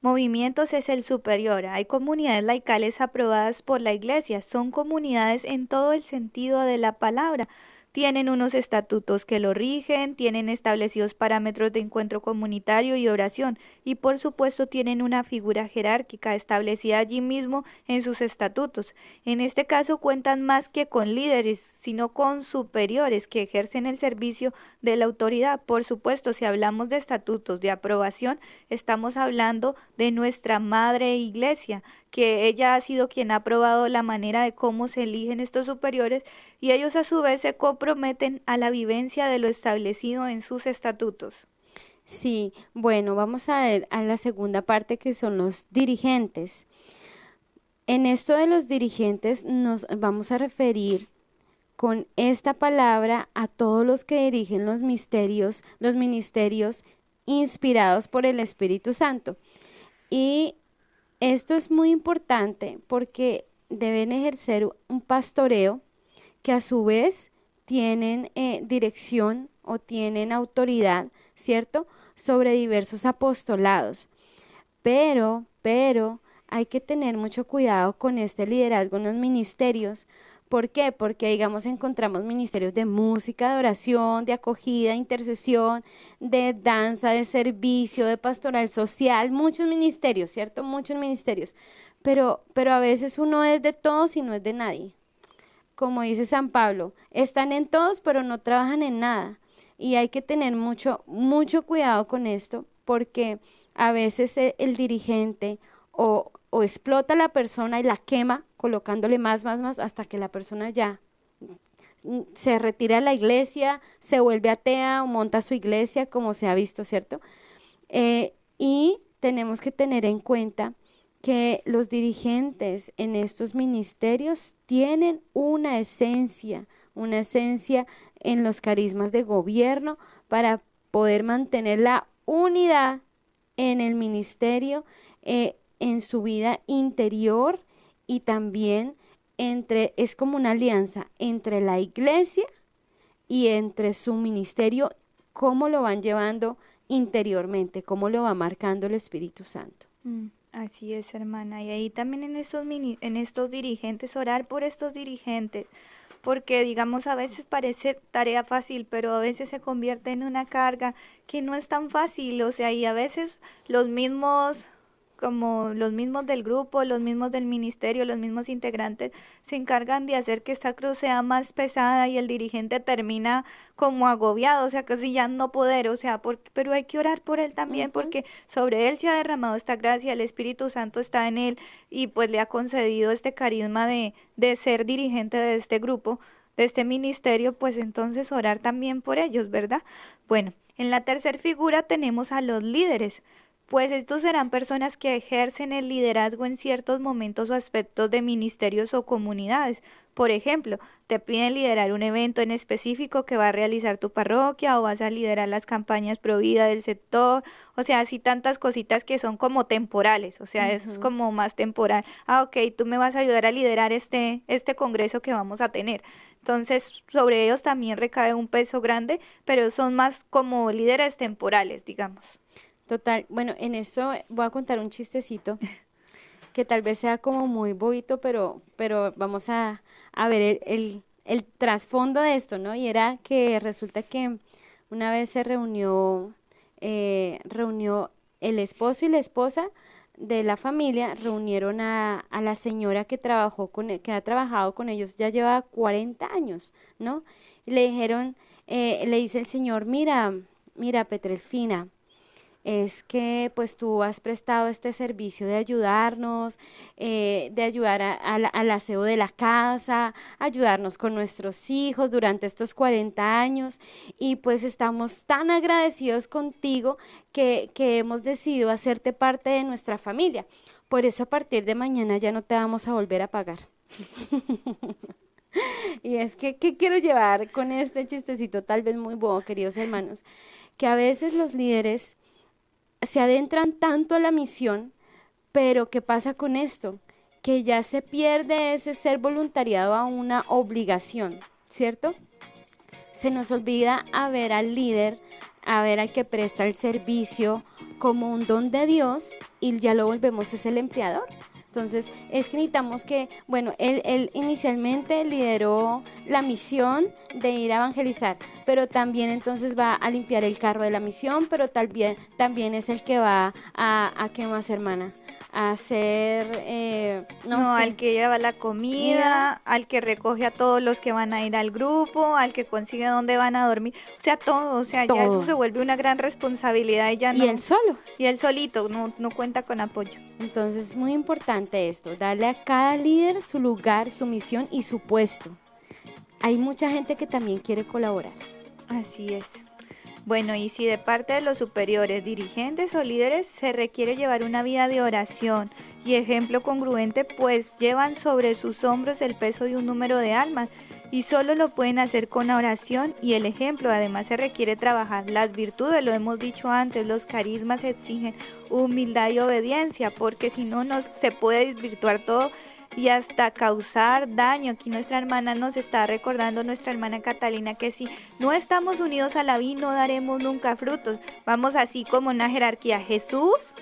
movimientos es el superior. Hay comunidades laicales aprobadas por la Iglesia, son comunidades en todo el sentido de la palabra. tienen unos estatutos que lo rigen, tienen establecidos parámetros de encuentro comunitario y oración y por supuesto tienen una figura jerárquica establecida allí mismo en sus estatutos. En este caso cuentan más que con líderes, sino con superiores que ejercen el servicio de la autoridad. Por supuesto, si hablamos de estatutos de aprobación, estamos hablando de nuestra madre iglesia, que ella ha sido quien ha aprobado la manera de cómo se eligen estos superiores y ellos a su vez se comprometen a la vivencia de lo establecido en sus estatutos. Sí, bueno, vamos a ver a la segunda parte que son los dirigentes. En esto de los dirigentes nos vamos a referir con esta palabra a todos los que dirigen los misterios, los ministerios inspirados por el Espíritu Santo. Y esto es muy importante porque deben ejercer un pastoreo que a su vez tienen eh, dirección o tienen autoridad, ¿cierto? Sobre diversos apostolados. Pero, pero, hay que tener mucho cuidado con este liderazgo en los ministerios, ¿Por qué? Porque, digamos, encontramos ministerios de música, de oración, de acogida, intercesión, de danza, de servicio, de pastoral social, muchos ministerios, ¿cierto? Muchos ministerios. Pero, pero a veces uno es de todos y no es de nadie. Como dice San Pablo, están en todos, pero no trabajan en nada. Y hay que tener mucho, mucho cuidado con esto, porque a veces el, el dirigente o, o explota a la persona y la quema colocándole más, más, más, hasta que la persona ya se retira de la iglesia, se vuelve atea o monta su iglesia, como se ha visto, ¿cierto? Eh, y tenemos que tener en cuenta que los dirigentes en estos ministerios tienen una esencia, una esencia en los carismas de gobierno para poder mantener la unidad en el ministerio, eh, en su vida interior y también entre, es como una alianza entre la iglesia y entre su ministerio, cómo lo van llevando interiormente, cómo lo va marcando el Espíritu Santo. Mm, así es, hermana. Y ahí también en estos, en estos dirigentes, orar por estos dirigentes, porque digamos a veces parece tarea fácil, pero a veces se convierte en una carga que no es tan fácil, o sea, y a veces los mismos como los mismos del grupo, los mismos del ministerio, los mismos integrantes, se encargan de hacer que esta cruz sea más pesada y el dirigente termina como agobiado, o sea, casi ya no poder, o sea, pero hay que orar por él también porque sobre él se ha derramado esta gracia, el Espíritu Santo está en él y pues le ha concedido este carisma de, de ser dirigente de este grupo, de este ministerio, pues entonces orar también por ellos, ¿verdad? Bueno, en la tercera figura tenemos a los líderes pues estos serán personas que ejercen el liderazgo en ciertos momentos o aspectos de ministerios o comunidades. Por ejemplo, te piden liderar un evento en específico que va a realizar tu parroquia o vas a liderar las campañas pro vida del sector, o sea, así tantas cositas que son como temporales, o sea, eso es como más temporal. Ah, ok, tú me vas a ayudar a liderar este, este congreso que vamos a tener. Entonces, sobre ellos también recae un peso grande, pero son más como líderes temporales, digamos. Total, bueno, en esto voy a contar un chistecito que tal vez sea como muy bobito, pero, pero vamos a, ver el, el, trasfondo de esto, ¿no? Y era que resulta que una vez se reunió, eh, reunió el esposo y la esposa de la familia, reunieron a, a la señora que trabajó con, e, que ha trabajado con ellos, ya lleva 40 años, ¿no? Y le dijeron, eh, le dice el señor, mira, mira, Petrelfina, es que pues tú has prestado este servicio de ayudarnos, eh, de ayudar al aseo de la casa, ayudarnos con nuestros hijos durante estos 40 años y pues estamos tan agradecidos contigo que, que hemos decidido hacerte parte de nuestra familia. Por eso a partir de mañana ya no te vamos a volver a pagar. y es que, ¿qué quiero llevar con este chistecito tal vez muy bobo, queridos hermanos? Que a veces los líderes se adentran tanto a la misión, pero ¿qué pasa con esto? Que ya se pierde ese ser voluntariado a una obligación, ¿cierto? Se nos olvida a ver al líder, a ver al que presta el servicio como un don de Dios y ya lo volvemos es el empleador. Entonces, es que necesitamos que, bueno, él, él inicialmente lideró la misión de ir a evangelizar, pero también entonces va a limpiar el carro de la misión, pero también, también es el que va a, a ¿qué hermana? A hacer, eh, no, al que lleva la comida, al que recoge a todos los que van a ir al grupo, al que consigue dónde van a dormir, o sea, todo, o sea, ya eso se vuelve una gran responsabilidad y ya no. Y él solo. Y él solito, no, no cuenta con apoyo. Entonces, muy importante esto, darle a cada líder su lugar, su misión y su puesto. Hay mucha gente que también quiere colaborar. Así es. Bueno, y si de parte de los superiores, dirigentes o líderes se requiere llevar una vida de oración y ejemplo congruente, pues llevan sobre sus hombros el peso de un número de almas y solo lo pueden hacer con la oración y el ejemplo. Además se requiere trabajar las virtudes, lo hemos dicho antes, los carismas exigen humildad y obediencia, porque si no, no se puede desvirtuar todo y hasta causar daño. Aquí nuestra hermana nos está recordando, nuestra hermana Catalina, que si no estamos unidos a la vida no daremos nunca frutos. Vamos así como una jerarquía. Jesús,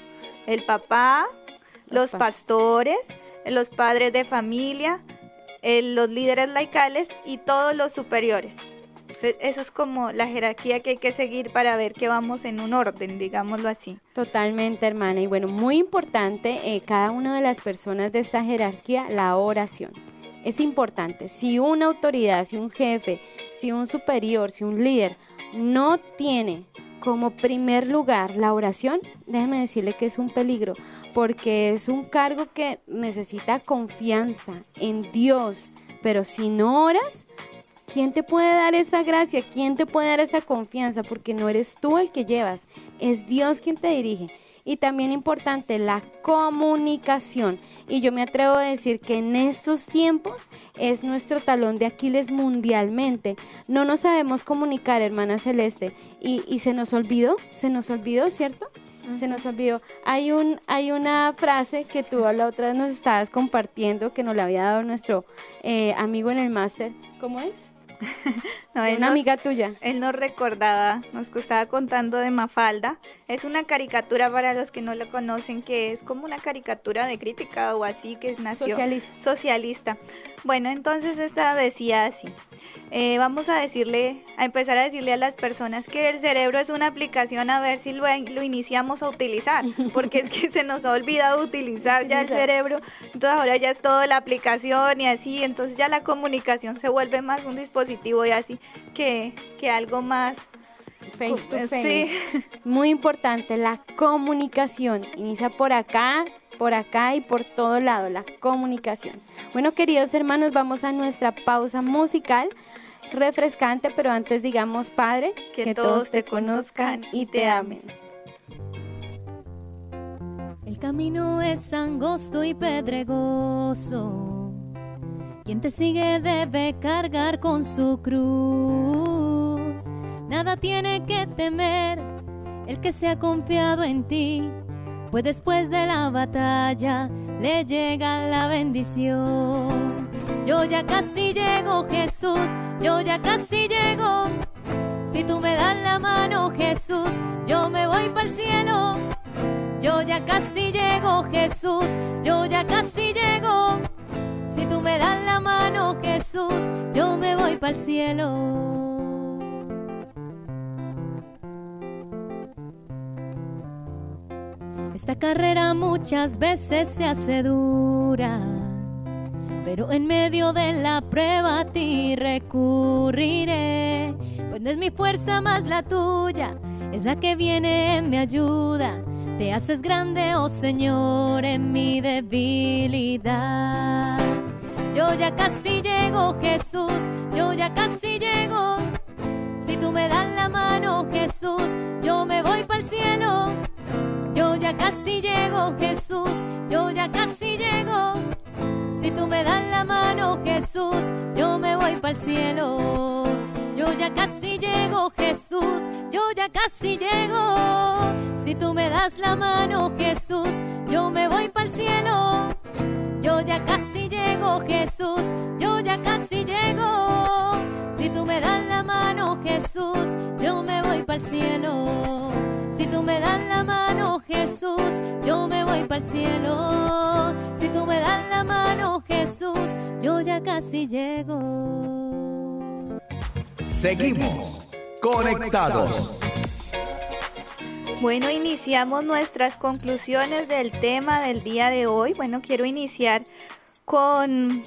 el papá, los, pastores, los padres de familia, los líderes laicales y todos los superiores. Eso es como la jerarquía que hay que seguir para ver que vamos en un orden, digámoslo así. Totalmente, hermana. Y bueno, muy importante, eh, cada una de las personas de esta jerarquía, la oración. Es importante, si una autoridad, si un jefe, si un superior, si un líder no tiene como primer lugar la oración, déjeme decirle que es un peligro, porque es un cargo que necesita confianza en Dios, pero si no oras, ¿quién te puede dar esa gracia? ¿Quién te puede dar esa confianza? Porque no eres tú el que llevas, es Dios quien te dirige. Y también importante, la comunicación. Y yo me atrevo a decir que en estos tiempos es nuestro talón de Aquiles mundialmente. No nos sabemos comunicar, hermana Celeste. Y, y se nos olvidó, se nos olvidó, ¿cierto? Se nos olvidó. Hay, un, hay una frase que tú la otra vez nos estabas compartiendo que nos la había dado nuestro eh, amigo en el máster. ¿Cómo es? no, una amiga tuya. Él nos recordaba, nos estaba contando de Mafalda. Es una caricatura para los que no lo conocen, que es como una caricatura de crítica o así, que nació socialista. socialista. Bueno, entonces esta decía así. Eh, vamos a decirle, a empezar a decirle a las personas que el cerebro es una aplicación a ver si lo, lo iniciamos a utilizar, porque es que se nos ha olvidado utilizar ya el cerebro, entonces ahora ya es toda la aplicación y así, entonces ya la comunicación se vuelve más un dispositivo y así que, que algo más face to face. Muy importante, la comunicación. Inicia por acá, por acá y por todo lado, la comunicación. Bueno, queridos hermanos, vamos a nuestra pausa musical refrescante, pero antes digamos, Padre, que, todos te conozcan y te amen. El camino es angosto y pedregoso. Quien te sigue debe cargar con su cruz. Nada tiene que temer el que se ha confiado en ti pues después de la batalla le llega la bendición. Yo ya casi llego, Jesús, yo ya casi llego. Si tú me das la mano, Jesús, yo me voy para el cielo. Yo ya casi llego, Jesús, yo ya casi llego. Si tú me das la mano, Jesús, yo me voy para el cielo. Esta carrera muchas veces se hace dura, pero en medio de la prueba a ti recurriré, pues no es mi fuerza más la tuya, es la que viene en mi ayuda. Te haces grande, oh Señor, en mi debilidad. Yo ya casi llego, Jesús, yo ya casi llego. Si tú me das la mano, Jesús, yo me voy para el cielo. Yo ya casi llego, Jesús, yo ya casi llego. Si tú me das la mano, Jesús, yo me voy para el cielo. Yo ya casi llego, Jesús, yo ya casi llego. Si tú me das la mano, Jesús, yo me voy para el cielo. Yo ya casi llego, Jesús, yo ya casi llego. Si tú me das la mano, Jesús Jesús, yo me voy para el cielo. Si tú me das la mano, Jesús, yo me voy para el cielo. Si tú me das la mano, Jesús, yo ya casi llego. Seguimos conectados. Bueno, iniciamos nuestras conclusiones del tema del día de hoy. Bueno, quiero iniciar con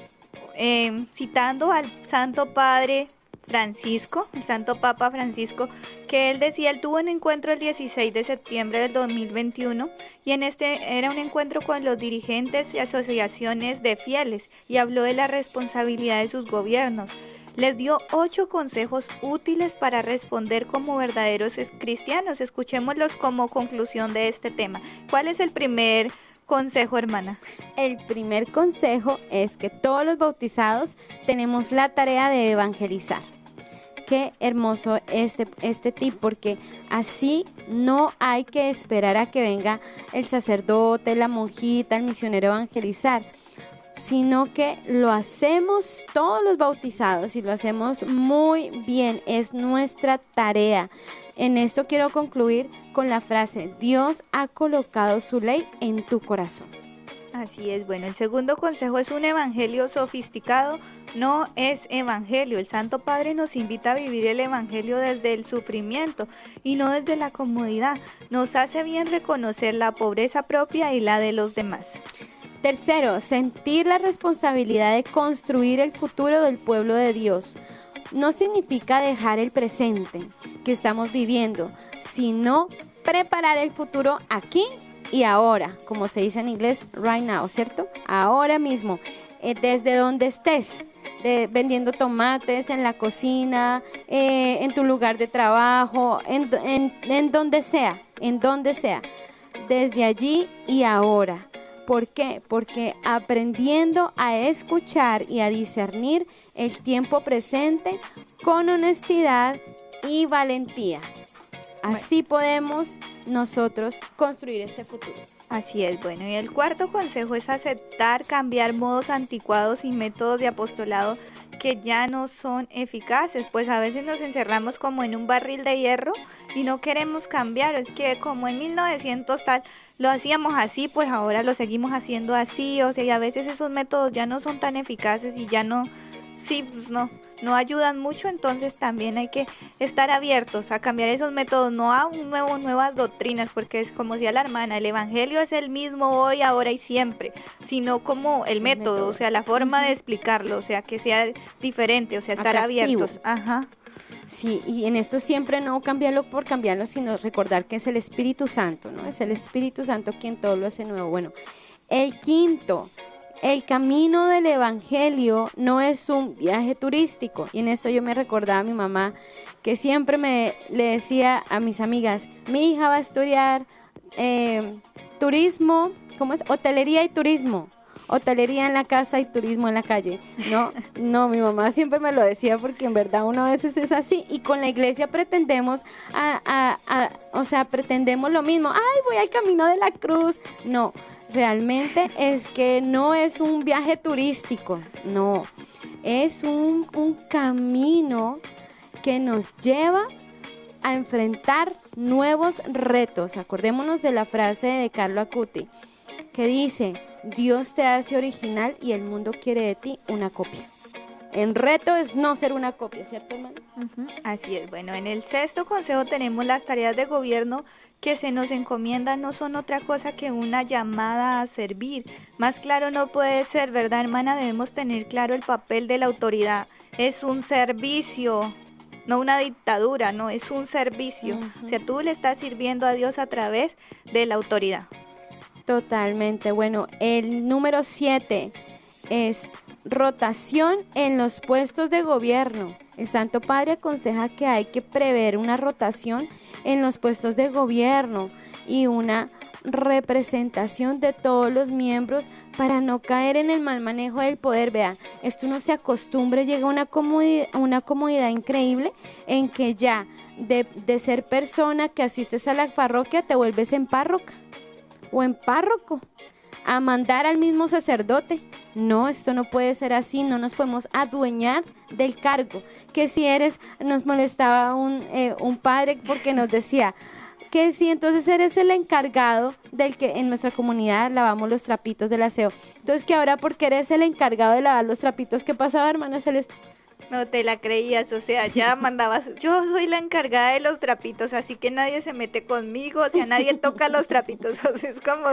eh, citando al Santo Padre Francisco, el Santo Papa Francisco, que él decía, él tuvo un encuentro el 16 de septiembre del 2021 y en este era un encuentro con los dirigentes y asociaciones de fieles y habló de la responsabilidad de sus gobiernos. Les dio ocho consejos útiles para responder como verdaderos cristianos. Escuchémoslos como conclusión de este tema. ¿Cuál es el primer consejo, hermana? El primer consejo es que todos los bautizados tenemos la tarea de evangelizar qué hermoso este, este tip, porque así no hay que esperar a que venga el sacerdote, la monjita, el misionero a evangelizar, sino que lo hacemos todos los bautizados y lo hacemos muy bien, es nuestra tarea. En esto quiero concluir con la frase, Dios ha colocado su ley en tu corazón. Así es, bueno, el segundo consejo es un evangelio sofisticado, no es evangelio. El Santo Padre nos invita a vivir el evangelio desde el sufrimiento y no desde la comodidad. Nos hace bien reconocer la pobreza propia y la de los demás. Tercero, sentir la responsabilidad de construir el futuro del pueblo de Dios. No significa dejar el presente que estamos viviendo, sino preparar el futuro aquí y ahora, como se dice en inglés, right now, ¿cierto? Ahora mismo, eh, desde donde estés, vendiendo tomates en la cocina, eh, en tu lugar de trabajo, en, en donde sea, en donde sea, desde allí y ahora. ¿Por qué? Porque aprendiendo a escuchar y a discernir el tiempo presente con honestidad y valentía. Así podemos nosotros construir este futuro. Así es, bueno, y el cuarto consejo es aceptar cambiar modos anticuados y métodos de apostolado que ya no son eficaces, pues a veces nos encerramos como en un barril de hierro y no queremos cambiar, es que como en 1900 tal lo hacíamos así, pues ahora lo seguimos haciendo así, o sea, y a veces esos métodos ya no son tan eficaces y ya no sí, pues no, no ayudan mucho, entonces también hay que estar abiertos a cambiar esos métodos, no a un nuevo, nuevas doctrinas, porque es como decía la hermana, el Evangelio es el mismo hoy, ahora y siempre, sino como el, método, o sea, la forma de explicarlo, o sea, que sea diferente, o sea, estar abiertos. Ajá. Sí, y en esto siempre no cambiarlo por cambiarlo, sino recordar que es el Espíritu Santo, ¿no? Es el Espíritu Santo quien todo lo hace nuevo. Bueno, el quinto, el camino del Evangelio no es un viaje turístico. Y en esto yo me recordaba a mi mamá que siempre me le decía a mis amigas, mi hija va a estudiar eh, turismo, ¿cómo es? Hotelería y turismo. Hotelería en la casa y turismo en la calle. No, no, mi mamá siempre me lo decía porque en verdad una veces es así y con la iglesia pretendemos, a, o sea, pretendemos lo mismo. Ay, voy al camino de la cruz. No, realmente es que no es un viaje turístico, no, es un, camino que nos lleva a enfrentar nuevos retos. Acordémonos de la frase de Carlo Acuti, que dice, Dios te hace original y el mundo quiere de ti una copia. El reto es no ser una copia, ¿cierto, hermano? Así es. Bueno, en el sexto consejo tenemos las tareas de gobierno que se nos encomiendan no son otra cosa que una llamada a servir. Más claro no puede ser, ¿verdad, hermana? Debemos tener claro el papel de la autoridad. Es un servicio, no una dictadura, no, es un servicio. O sea, tú le estás sirviendo a Dios a través de la autoridad. Totalmente. Bueno, el número siete es rotación en los puestos de gobierno. El Santo Padre aconseja que hay que prever una rotación en los puestos de gobierno y una representación de todos los miembros para no caer en el mal manejo del poder. Vean, esto no se acostumbre, llega una comodidad, una comodidad increíble en que ya de, de ser persona que asistes a la parroquia te vuelves en párroca o en párroco a mandar al mismo sacerdote. No, esto no puede ser así, no nos podemos adueñar del cargo. Que si eres, nos molestaba un, eh, un padre porque nos decía, que si entonces eres el encargado del que en nuestra comunidad lavamos los trapitos del aseo. Entonces que ahora porque eres el encargado de lavar los trapitos, ¿qué pasaba, hermana Celeste? No te la creías, o sea, ya mandabas, yo soy la encargada de los trapitos, así que nadie se mete conmigo, o sea, nadie toca los trapitos, o sea, es como,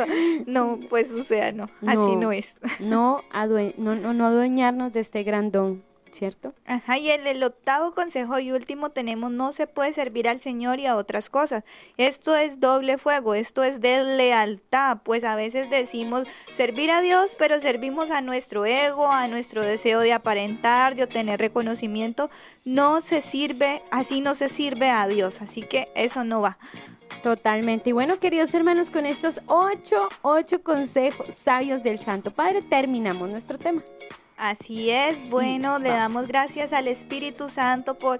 no, pues, o sea, no, así no es. No, no, no, no adueñarnos de este grandón. ¿Cierto? Ajá, y en el octavo consejo y último tenemos no se puede servir al Señor y a otras cosas. Esto es doble fuego, esto es deslealtad, pues a veces decimos servir a Dios, pero servimos a nuestro ego, a nuestro deseo de aparentar, de obtener reconocimiento. No se sirve, así no se sirve a Dios, así que eso no va. Totalmente. Y bueno, queridos hermanos, con estos ocho, ocho consejos sabios del Santo Padre terminamos nuestro tema. Así es, bueno, le damos gracias al Espíritu Santo por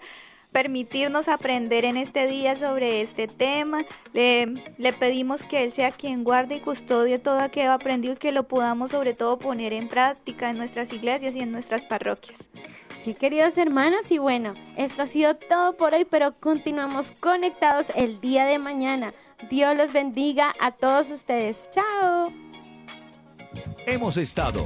permitirnos aprender en este día sobre este tema. Le, le, pedimos que Él sea quien guarde y custodie todo aquello aprendido y que lo podamos sobre todo poner en práctica en nuestras iglesias y en nuestras parroquias. Sí, queridos hermanos, y bueno, esto ha sido todo por hoy, pero continuamos conectados el día de mañana. Dios los bendiga a todos ustedes. Chao. Hemos estado